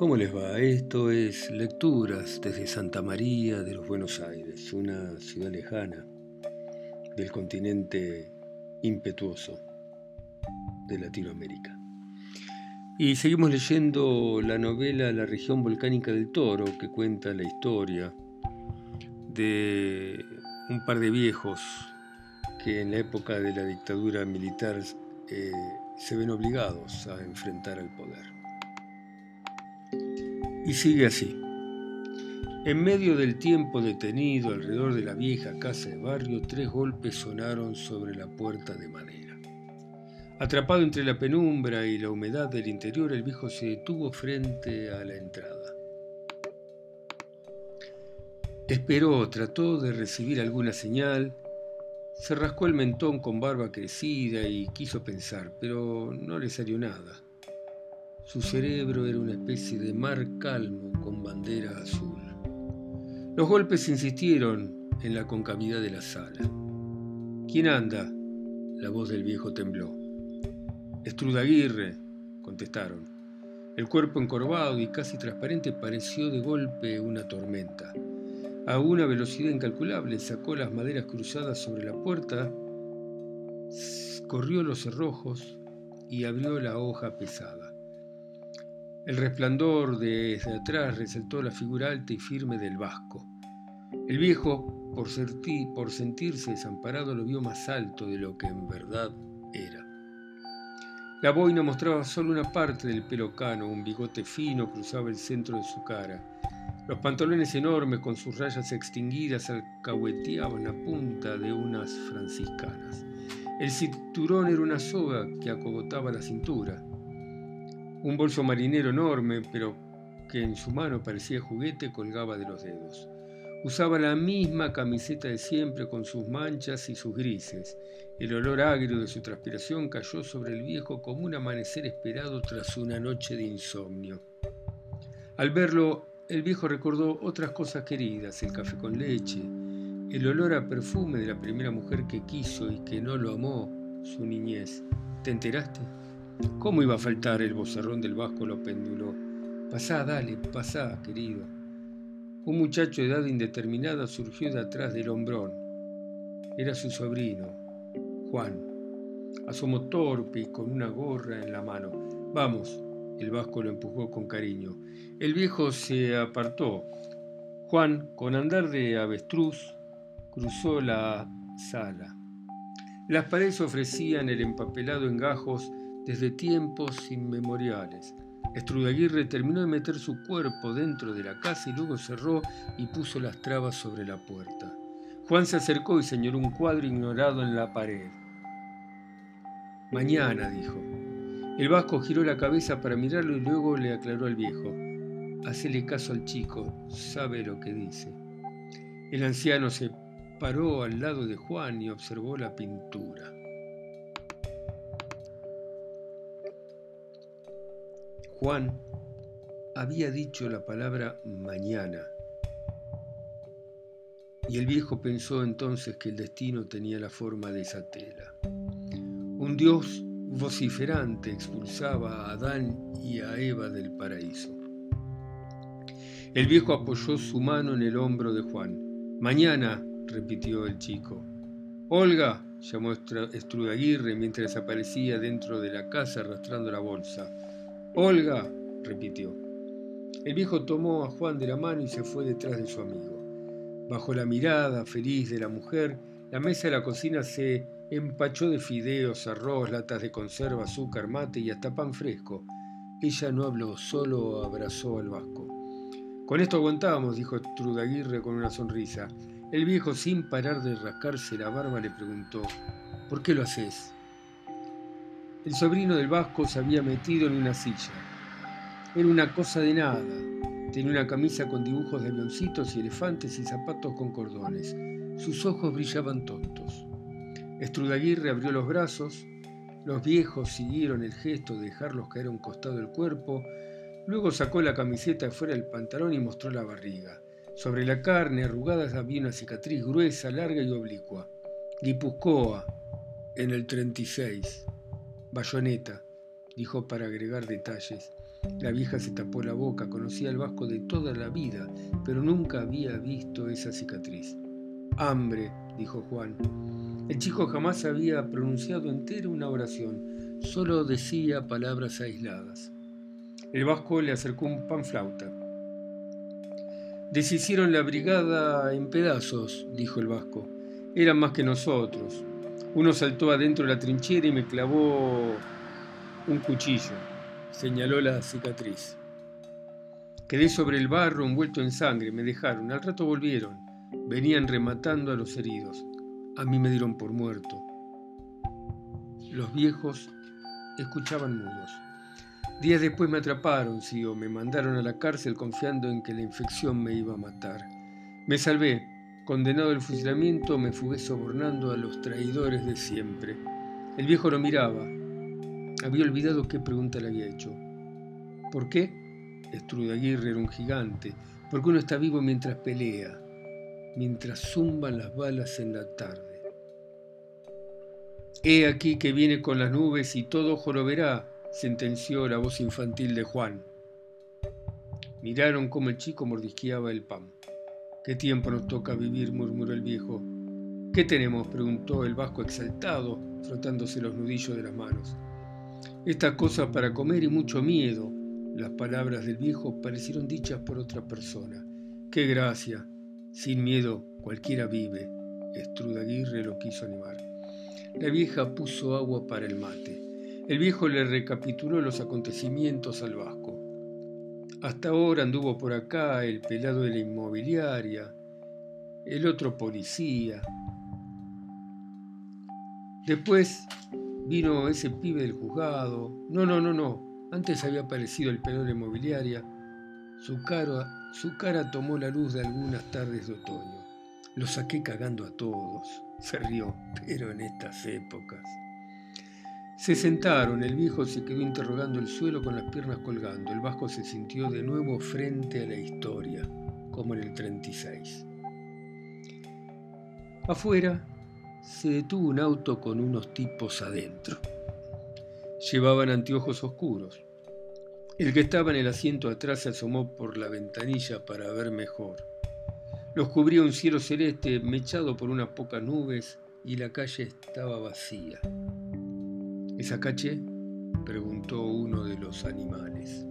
¿Cómo les va? Esto es Lecturas desde Santa María de los Buenos Aires, una ciudad lejana del continente impetuoso de Latinoamérica. Y seguimos leyendo la novela La región volcánica del Toro, que cuenta la historia de un par de viejos que en la época de la dictadura militar eh, se ven obligados a enfrentar al poder. Y sigue así. En medio del tiempo detenido alrededor de la vieja casa de barrio, tres golpes sonaron sobre la puerta de madera. Atrapado entre la penumbra y la humedad del interior, el viejo se detuvo frente a la entrada. Esperó, trató de recibir alguna señal, se rascó el mentón con barba crecida y quiso pensar, pero no le salió nada. Su cerebro era una especie de mar calmo con bandera azul. Los golpes insistieron en la concavidad de la sala. ¿Quién anda? La voz del viejo tembló. Estrudaguirre, contestaron. El cuerpo encorvado y casi transparente pareció de golpe una tormenta. A una velocidad incalculable sacó las maderas cruzadas sobre la puerta, corrió los cerrojos y abrió la hoja pesada. El resplandor desde atrás resaltó la figura alta y firme del vasco. El viejo, por, sentirse desamparado, lo vio más alto de lo que en verdad era. La boina mostraba solo una parte del pelo cano, un bigote fino cruzaba el centro de su cara. Los pantalones enormes con sus rayas extinguidas alcahueteaban la punta de unas franciscanas. El cinturón era una soga que acogotaba la cintura. Un bolso marinero enorme, pero que en su mano parecía juguete, colgaba de los dedos. Usaba la misma camiseta de siempre con sus manchas y sus grises. El olor agrio de su transpiración cayó sobre el viejo como un amanecer esperado tras una noche de insomnio. Al verlo, el viejo recordó otras cosas queridas, el café con leche, el olor a perfume de la primera mujer que quiso y que no lo amó, su niñez. ¿Te enteraste? ¿Cómo iba a faltar el bozarrón del vasco lo penduló? Pasá, dale, pasá, querido. Un muchacho de edad indeterminada surgió de atrás del hombrón. Era su sobrino, Juan. Asomó torpe y con una gorra en la mano. Vamos, el vasco lo empujó con cariño. El viejo se apartó. Juan, con andar de avestruz, cruzó la sala. Las paredes ofrecían el empapelado en gajos desde tiempos inmemoriales. Estrudaguirre terminó de meter su cuerpo dentro de la casa y luego cerró y puso las trabas sobre la puerta. Juan se acercó y señaló un cuadro ignorado en la pared. Mañana, dijo. El vasco giró la cabeza para mirarlo y luego le aclaró al viejo. Hacele caso al chico, sabe lo que dice. El anciano se paró al lado de Juan y observó la pintura. Juan había dicho la palabra mañana. Y el viejo pensó entonces que el destino tenía la forma de esa tela. Un dios vociferante expulsaba a Adán y a Eva del paraíso. El viejo apoyó su mano en el hombro de Juan. Mañana, repitió el chico. Olga, llamó Estrudaguirre mientras aparecía dentro de la casa arrastrando la bolsa. Olga, repitió. El viejo tomó a Juan de la mano y se fue detrás de su amigo. Bajo la mirada feliz de la mujer, la mesa de la cocina se empachó de fideos, arroz, latas de conserva, azúcar, mate y hasta pan fresco. Ella no habló, solo abrazó al vasco. Con esto aguantábamos, dijo Trudaguirre con una sonrisa. El viejo, sin parar de rascarse la barba, le preguntó, ¿por qué lo haces? El sobrino del vasco se había metido en una silla. Era una cosa de nada. Tenía una camisa con dibujos de avioncitos y elefantes y zapatos con cordones. Sus ojos brillaban tontos. Estrudaguirre abrió los brazos. Los viejos siguieron el gesto de dejarlos caer a un costado del cuerpo. Luego sacó la camiseta fuera del pantalón y mostró la barriga. Sobre la carne arrugada había una cicatriz gruesa, larga y oblicua. Guipuzcoa, en el 36. Bayoneta, dijo para agregar detalles. La vieja se tapó la boca, conocía al vasco de toda la vida, pero nunca había visto esa cicatriz. Hambre, dijo Juan. El chico jamás había pronunciado entera una oración, solo decía palabras aisladas. El vasco le acercó un panflauta. Deshicieron la brigada en pedazos, dijo el vasco. Eran más que nosotros. Uno saltó adentro de la trinchera y me clavó un cuchillo. Señaló la cicatriz. Quedé sobre el barro envuelto en sangre. Me dejaron. Al rato volvieron. Venían rematando a los heridos. A mí me dieron por muerto. Los viejos escuchaban mudos. Días después me atraparon, sí, me mandaron a la cárcel confiando en que la infección me iba a matar. Me salvé, Condenado al fusilamiento, me fugué sobornando a los traidores de siempre. El viejo lo miraba. Había olvidado qué pregunta le había hecho. ¿Por qué? Estrudaguirre era un gigante. Porque uno está vivo mientras pelea, mientras zumban las balas en la tarde. He aquí que viene con las nubes y todo ojo verá, sentenció la voz infantil de Juan. Miraron cómo el chico mordisqueaba el pan. ¿Qué tiempo nos toca vivir? murmuró el viejo. ¿Qué tenemos? preguntó el vasco exaltado, frotándose los nudillos de las manos. Esta cosa para comer y mucho miedo. Las palabras del viejo parecieron dichas por otra persona. ¡Qué gracia! Sin miedo cualquiera vive. Estrudaguirre lo quiso animar. La vieja puso agua para el mate. El viejo le recapituló los acontecimientos al vasco. Hasta ahora anduvo por acá el pelado de la inmobiliaria, el otro policía. Después vino ese pibe del juzgado. No, no, no, no. Antes había aparecido el pelado de la inmobiliaria. Su cara, su cara tomó la luz de algunas tardes de otoño. Lo saqué cagando a todos. Se rió, pero en estas épocas. Se sentaron, el viejo se quedó interrogando el suelo con las piernas colgando. El vasco se sintió de nuevo frente a la historia, como en el 36. Afuera se detuvo un auto con unos tipos adentro. Llevaban anteojos oscuros. El que estaba en el asiento atrás se asomó por la ventanilla para ver mejor. Los cubría un cielo celeste mechado por unas pocas nubes y la calle estaba vacía. ¿Es caché? preguntó uno de los animales.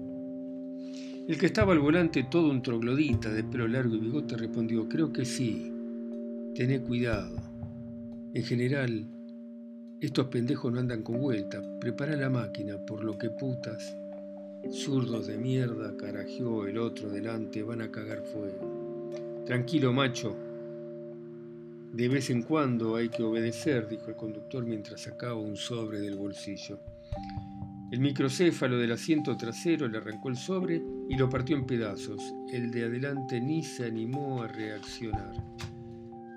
El que estaba al volante, todo un troglodita de pelo largo y bigote, respondió, creo que sí. Tené cuidado. En general, estos pendejos no andan con vuelta. Prepara la máquina, por lo que putas. Zurdos de mierda, carajeó el otro delante, van a cagar fuego. Tranquilo, macho, de vez en cuando hay que obedecer, dijo el conductor mientras sacaba un sobre del bolsillo. El microcéfalo del asiento trasero le arrancó el sobre y lo partió en pedazos. El de adelante ni se animó a reaccionar.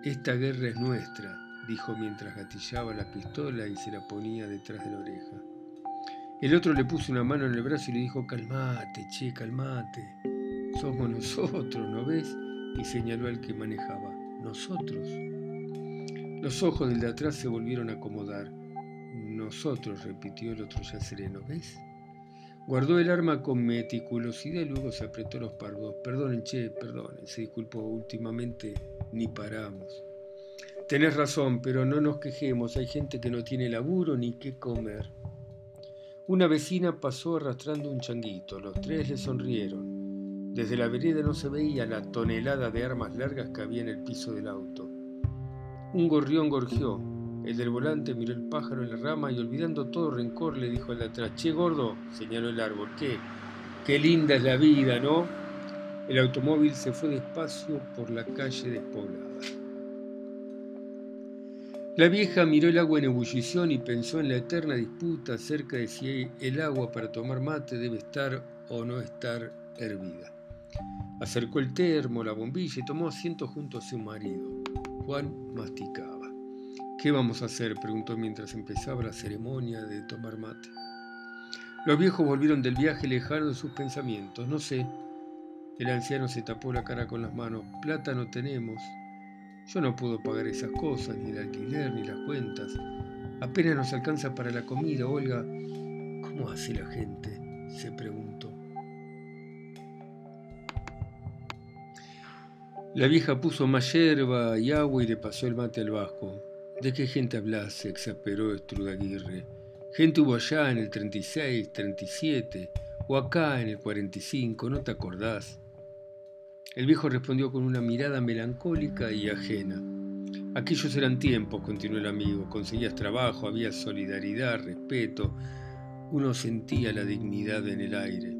Esta guerra es nuestra, dijo mientras gatillaba la pistola y se la ponía detrás de la oreja. El otro le puso una mano en el brazo y le dijo, calmate, che, calmate. Somos nosotros, ¿no ves? Y señaló al que manejaba. Nosotros. Los ojos del de atrás se volvieron a acomodar. Nosotros, repitió el otro ya sereno, ¿ves? Guardó el arma con meticulosidad y luego se apretó los pardos. Perdonen, che, perdonen, se disculpó. Últimamente ni paramos. Tenés razón, pero no nos quejemos. Hay gente que no tiene laburo ni qué comer. Una vecina pasó arrastrando un changuito. Los tres le sonrieron. Desde la vereda no se veía la tonelada de armas largas que había en el piso del auto. Un gorrión gorgió. El del volante miró el pájaro en la rama y olvidando todo rencor le dijo al de atrás, Che gordo, señaló el árbol, ¿qué? Qué linda es la vida, ¿no? El automóvil se fue despacio por la calle despoblada. La vieja miró el agua en ebullición y pensó en la eterna disputa acerca de si el agua para tomar mate debe estar o no estar hervida. Acercó el termo, la bombilla y tomó asiento junto a su marido. Juan masticaba. ¿Qué vamos a hacer? preguntó mientras empezaba la ceremonia de tomar mate. Los viejos volvieron del viaje lejano de sus pensamientos. No sé. El anciano se tapó la cara con las manos. Plata no tenemos. Yo no puedo pagar esas cosas, ni el alquiler, ni las cuentas. Apenas nos alcanza para la comida, Olga. ¿Cómo hace la gente? se preguntó. La vieja puso más hierba y agua y le pasó el mate al vasco. ¿De qué gente hablas? se exasperó Estrudaguirre. Gente hubo allá en el 36, 37, o acá en el 45, ¿no te acordás? El viejo respondió con una mirada melancólica y ajena. Aquellos eran tiempos, continuó el amigo. Conseguías trabajo, había solidaridad, respeto. Uno sentía la dignidad en el aire.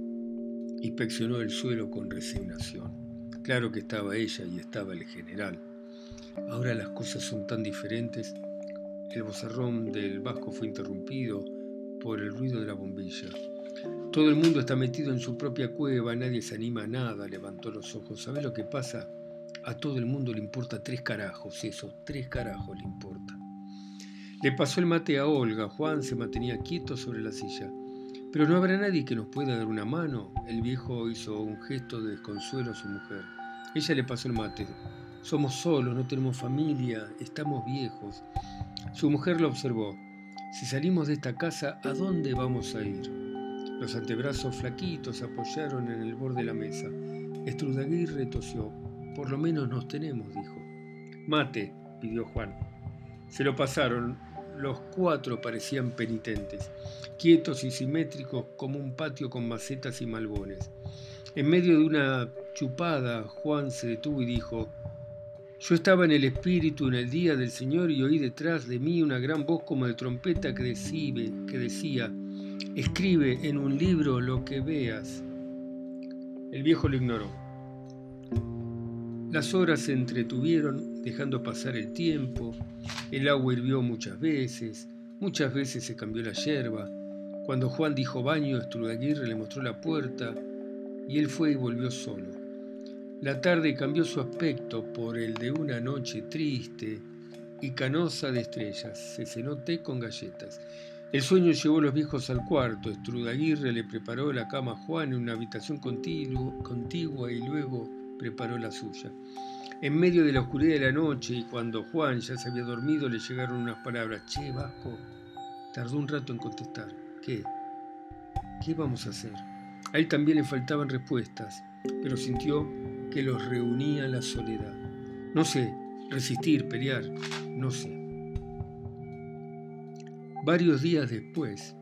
Inspeccionó el suelo con resignación. Claro que estaba ella y estaba el general. Ahora las cosas son tan diferentes. El bozarrón del vasco fue interrumpido por el ruido de la bombilla. Todo el mundo está metido en su propia cueva, nadie se anima a nada, levantó los ojos. ¿Sabes lo que pasa? A todo el mundo le importa tres carajos, eso, tres carajos le importa. Le pasó el mate a Olga, Juan se mantenía quieto sobre la silla. Pero no habrá nadie que nos pueda dar una mano. El viejo hizo un gesto de desconsuelo a su mujer. Ella le pasó el mate. Somos solos, no tenemos familia, estamos viejos. Su mujer lo observó. Si salimos de esta casa, ¿a dónde vamos a ir? Los antebrazos flaquitos se apoyaron en el borde de la mesa. Estrudaguirre tosió. Por lo menos nos tenemos, dijo. Mate, pidió Juan. Se lo pasaron. Los cuatro parecían penitentes, quietos y simétricos como un patio con macetas y malbones. En medio de una chupada, Juan se detuvo y dijo, yo estaba en el espíritu en el día del Señor y oí detrás de mí una gran voz como de trompeta que, que decía, escribe en un libro lo que veas. El viejo lo ignoró. Las horas se entretuvieron, dejando pasar el tiempo, el agua hirvió muchas veces, muchas veces se cambió la yerba. Cuando Juan dijo baño, Estrudaguirre le mostró la puerta y él fue y volvió solo. La tarde cambió su aspecto por el de una noche triste y canosa de estrellas. Se cenó té con galletas. El sueño llevó a los viejos al cuarto. Estrudaguirre le preparó la cama a Juan en una habitación contigua y luego preparó la suya. En medio de la oscuridad de la noche y cuando Juan ya se había dormido le llegaron unas palabras. Che, Vasco. Tardó un rato en contestar. ¿Qué? ¿Qué vamos a hacer? A él también le faltaban respuestas, pero sintió que los reunía la soledad. No sé, resistir, pelear, no sé. Varios días después,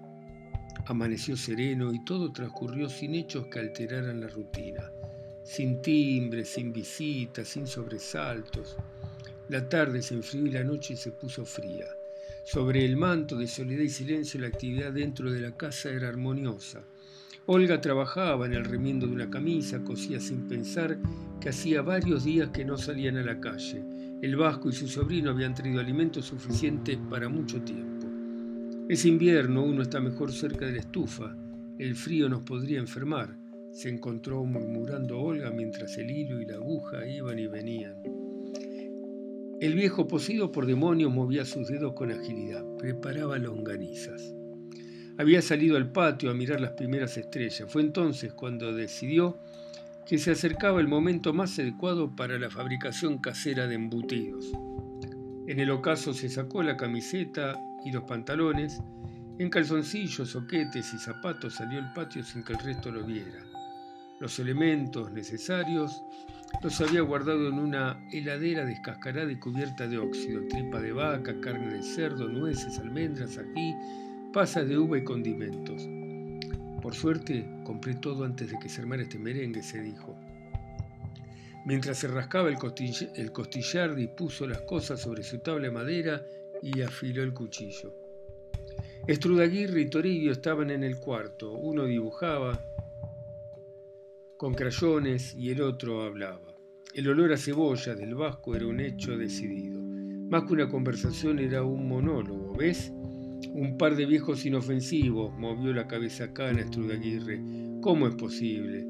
amaneció sereno y todo transcurrió sin hechos que alteraran la rutina sin timbre, sin visitas, sin sobresaltos. La tarde se enfrió y la noche se puso fría. Sobre el manto de soledad y silencio la actividad dentro de la casa era armoniosa. Olga trabajaba en el remiendo de una camisa, cosía sin pensar que hacía varios días que no salían a la calle. El vasco y su sobrino habían traído alimentos suficientes para mucho tiempo. Es invierno, uno está mejor cerca de la estufa. El frío nos podría enfermar se encontró murmurando Olga mientras el hilo y la aguja iban y venían. El viejo, poseído por demonios, movía sus dedos con agilidad, preparaba longanizas. Había salido al patio a mirar las primeras estrellas. Fue entonces cuando decidió que se acercaba el momento más adecuado para la fabricación casera de embutidos. En el ocaso se sacó la camiseta y los pantalones, en calzoncillos, soquetes y zapatos salió al patio sin que el resto lo viera. Los elementos necesarios los había guardado en una heladera descascarada y cubierta de óxido, tripa de vaca, carne de cerdo, nueces, almendras, ají, pasas de uva y condimentos. Por suerte, compré todo antes de que se armara este merengue, se dijo. Mientras se rascaba el, costillar, el costillar, dispuso las cosas sobre su tabla de madera y afiló el cuchillo. Estrudaguirre y Toribio estaban en el cuarto. Uno dibujaba, con crayones y el otro hablaba. El olor a cebolla del vasco era un hecho decidido. Más que una conversación era un monólogo, ¿ves? Un par de viejos inofensivos movió la cabeza cana Estrudaguirre. ¿Cómo es posible?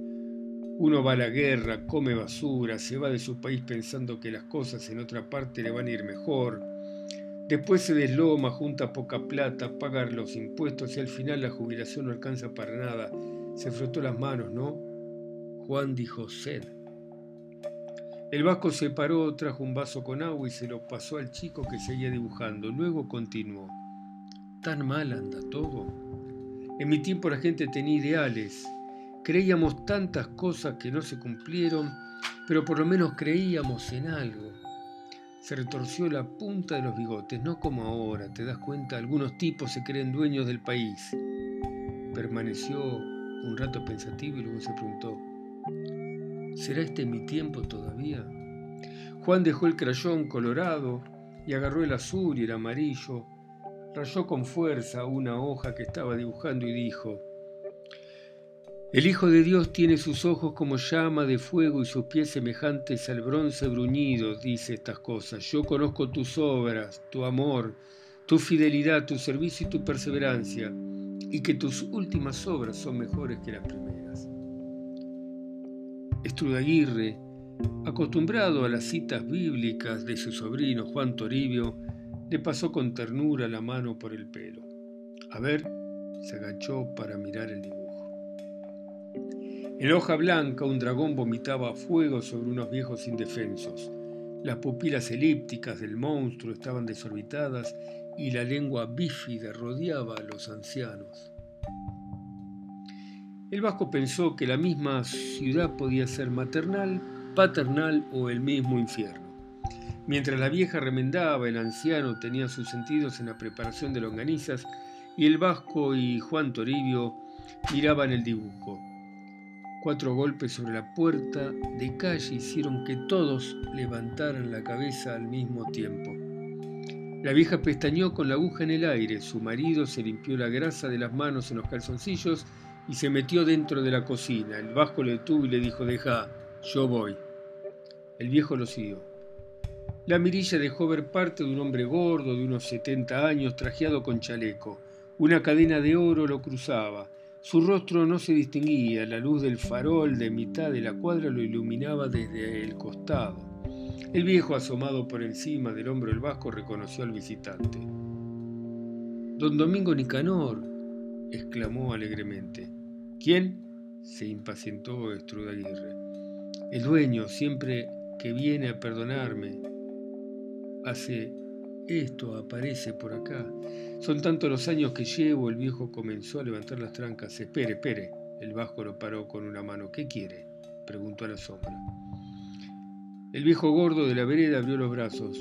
Uno va a la guerra, come basura, se va de su país pensando que las cosas en otra parte le van a ir mejor. Después se desloma, junta poca plata, paga los impuestos y al final la jubilación no alcanza para nada. Se frotó las manos, ¿no? Juan dijo sed. El vasco se paró, trajo un vaso con agua y se lo pasó al chico que seguía dibujando. Luego continuó. ¿Tan mal anda todo? En mi tiempo la gente tenía ideales. Creíamos tantas cosas que no se cumplieron pero por lo menos creíamos en algo. Se retorció la punta de los bigotes, no como ahora, te das cuenta, algunos tipos se creen dueños del país. Permaneció un rato pensativo y luego se preguntó, ¿será este mi tiempo todavía? Juan dejó el crayón colorado y agarró el azul y el amarillo, rayó con fuerza una hoja que estaba dibujando y dijo, el Hijo de Dios tiene sus ojos como llama de fuego y sus pies semejantes al bronce bruñido, dice estas cosas. Yo conozco tus obras, tu amor, tu fidelidad, tu servicio y tu perseverancia, y que tus últimas obras son mejores que las primeras. Estrudaguirre, acostumbrado a las citas bíblicas de su sobrino Juan Toribio, le pasó con ternura la mano por el pelo. A ver, se agachó para mirar el dibujo. En hoja blanca un dragón vomitaba fuego sobre unos viejos indefensos. Las pupilas elípticas del monstruo estaban desorbitadas y la lengua bífida rodeaba a los ancianos. El vasco pensó que la misma ciudad podía ser maternal, paternal o el mismo infierno. Mientras la vieja remendaba, el anciano tenía sus sentidos en la preparación de longanizas y el vasco y Juan Toribio miraban el dibujo. Cuatro golpes sobre la puerta de calle hicieron que todos levantaran la cabeza al mismo tiempo. La vieja pestañó con la aguja en el aire, su marido se limpió la grasa de las manos en los calzoncillos y se metió dentro de la cocina. El vasco le detuvo y le dijo, deja, yo voy. El viejo lo siguió. La mirilla dejó ver parte de un hombre gordo de unos 70 años, trajeado con chaleco. Una cadena de oro lo cruzaba. Su rostro no se distinguía, la luz del farol de mitad de la cuadra lo iluminaba desde el costado. El viejo, asomado por encima del hombro del vasco, reconoció al visitante. Don Domingo Nicanor, exclamó alegremente. ¿Quién? se impacientó Estrudaguirre. El dueño, siempre que viene a perdonarme, hace esto, aparece por acá. Son tantos los años que llevo, el viejo comenzó a levantar las trancas. Espere, espere. El vasco lo paró con una mano. ¿Qué quiere? preguntó a la sombra. El viejo gordo de la vereda abrió los brazos.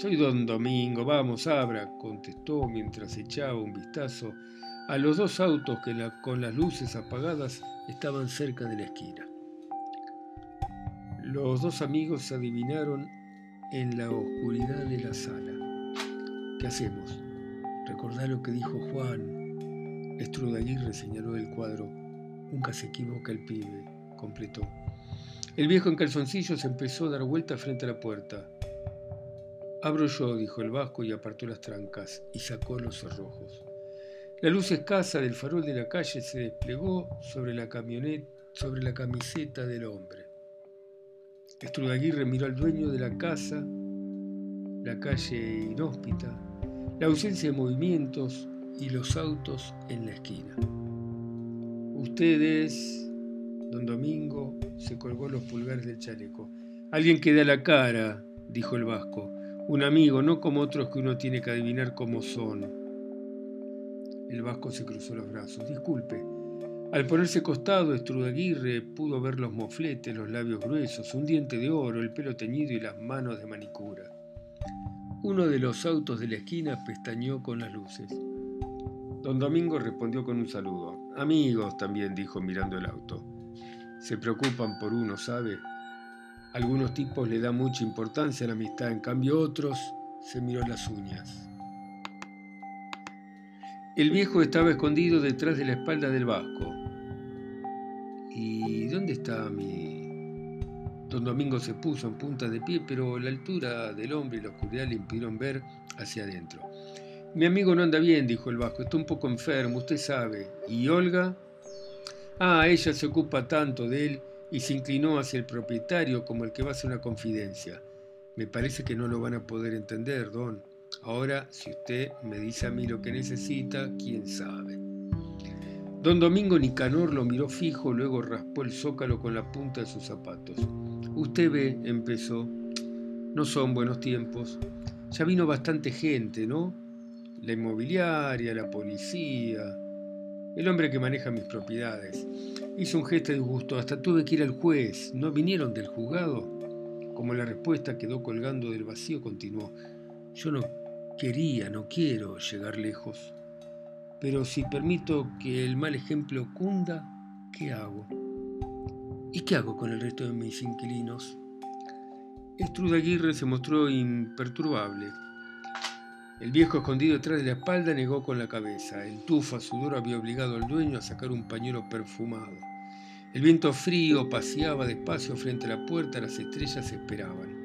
Soy don Domingo, vamos, abra, contestó mientras echaba un vistazo a los dos autos que con las luces apagadas estaban cerca de la esquina. Los dos amigos adivinaron en la oscuridad de la sala. ¿Qué hacemos? Recordá lo que dijo Juan. Estrudaguirre señaló el cuadro. Nunca se equivoca el pibe, completó. El viejo en calzoncillos empezó a dar vuelta frente a la puerta. Abro yo, dijo el vasco y apartó las trancas y sacó los cerrojos. La luz escasa del farol de la calle se desplegó sobre la camioneta, sobre la camiseta del hombre. Estrudaguirre miró al dueño de la casa, la calle inhóspita, la ausencia de movimientos y los autos en la esquina. Ustedes, don Domingo, se colgó los pulgares del chaleco. Alguien que da la cara, dijo el vasco. Un amigo, no como otros que uno tiene que adivinar cómo son. El vasco se cruzó los brazos. Disculpe. Al ponerse costado, Estrudaguirre pudo ver los mofletes, los labios gruesos, un diente de oro, el pelo teñido y las manos de manicura. Uno de los autos de la esquina pestañeó con las luces. Don Domingo respondió con un saludo. Amigos también, dijo mirando el auto. Se preocupan por uno, ¿sabe? Algunos tipos le dan mucha importancia a la amistad, en cambio otros se miró las uñas. El viejo estaba escondido detrás de la espalda del vasco. ¿Y dónde está mi Don Domingo se puso en punta de pie, pero la altura del hombre y la oscuridad le impidieron ver hacia adentro. Mi amigo no anda bien, dijo el vasco, está un poco enfermo, usted sabe. ¿Y Olga? Ah, ella se ocupa tanto de él y se inclinó hacia el propietario como el que va a hacer una confidencia. Me parece que no lo van a poder entender, don. Ahora, si usted me dice a mí lo que necesita, quién sabe. Don Domingo Nicanor lo miró fijo, luego raspó el zócalo con la punta de sus zapatos. Usted ve, empezó, no son buenos tiempos. Ya vino bastante gente, ¿no? La inmobiliaria, la policía. el hombre que maneja mis propiedades. Hizo un gesto de disgusto, hasta tuve que ir al juez. ¿No vinieron del juzgado? Como la respuesta quedó colgando del vacío, continuó. Yo no quería, no quiero llegar lejos. Pero si permito que el mal ejemplo cunda, ¿qué hago? ¿Y qué hago con el resto de mis inquilinos? Aguirre se mostró imperturbable. El viejo escondido detrás de la espalda negó con la cabeza. El tufa sudor había obligado al dueño a sacar un pañuelo perfumado. El viento frío paseaba despacio frente a la puerta, las estrellas esperaban.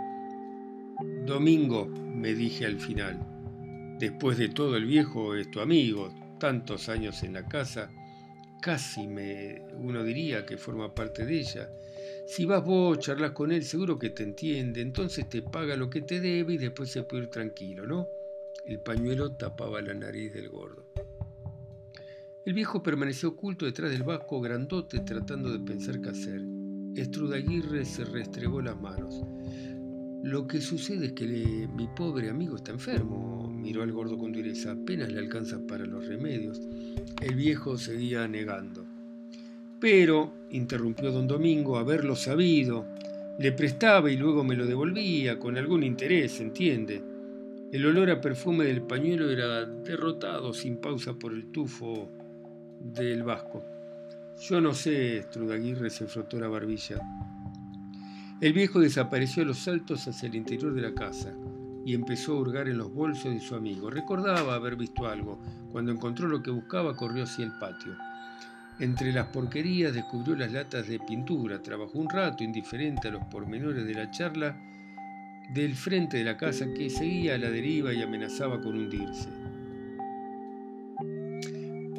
Domingo, me dije al final. Después de todo, el viejo es tu amigo, tantos años en la casa, casi me, uno diría que forma parte de ella. Si vas vos, charlas con él, seguro que te entiende, entonces te paga lo que te debe y después se puede ir tranquilo, ¿no? El pañuelo tapaba la nariz del gordo. El viejo permaneció oculto detrás del vasco grandote tratando de pensar qué hacer. Estrudaguirre se restregó las manos. Lo que sucede es que mi pobre amigo está enfermo, miró al gordo con dureza, apenas le alcanza para los remedios. El viejo seguía negando. Pero, interrumpió don Domingo, haberlo sabido, le prestaba y luego me lo devolvía, con algún interés, ¿entiende? El olor a perfume del pañuelo era derrotado sin pausa por el tufo del vasco. Yo no sé, Strudaguirre se frotó la barbilla. El viejo desapareció a los saltos hacia el interior de la casa y empezó a hurgar en los bolsos de su amigo. Recordaba haber visto algo. Cuando encontró lo que buscaba, corrió hacia el patio. Entre las porquerías descubrió las latas de pintura, trabajó un rato indiferente a los pormenores de la charla del frente de la casa que seguía a la deriva y amenazaba con hundirse.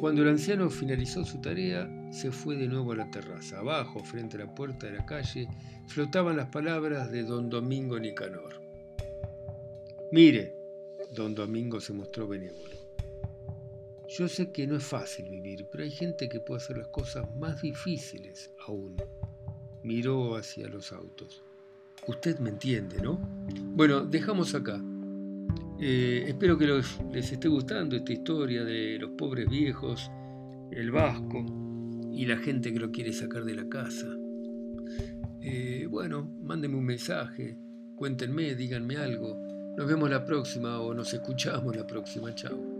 Cuando el anciano finalizó su tarea, se fue de nuevo a la terraza. Abajo, frente a la puerta de la calle, flotaban las palabras de don Domingo Nicanor. Mire, don Domingo se mostró benévolo. Yo sé que no es fácil vivir, pero hay gente que puede hacer las cosas más difíciles aún. Miró hacia los autos. Usted me entiende, ¿no? Bueno, dejamos acá. Eh, espero que les esté gustando esta historia de los pobres viejos, el vasco y la gente que lo quiere sacar de la casa. Eh, bueno, mándenme un mensaje, cuéntenme, díganme algo. Nos vemos la próxima o nos escuchamos la próxima. Chao.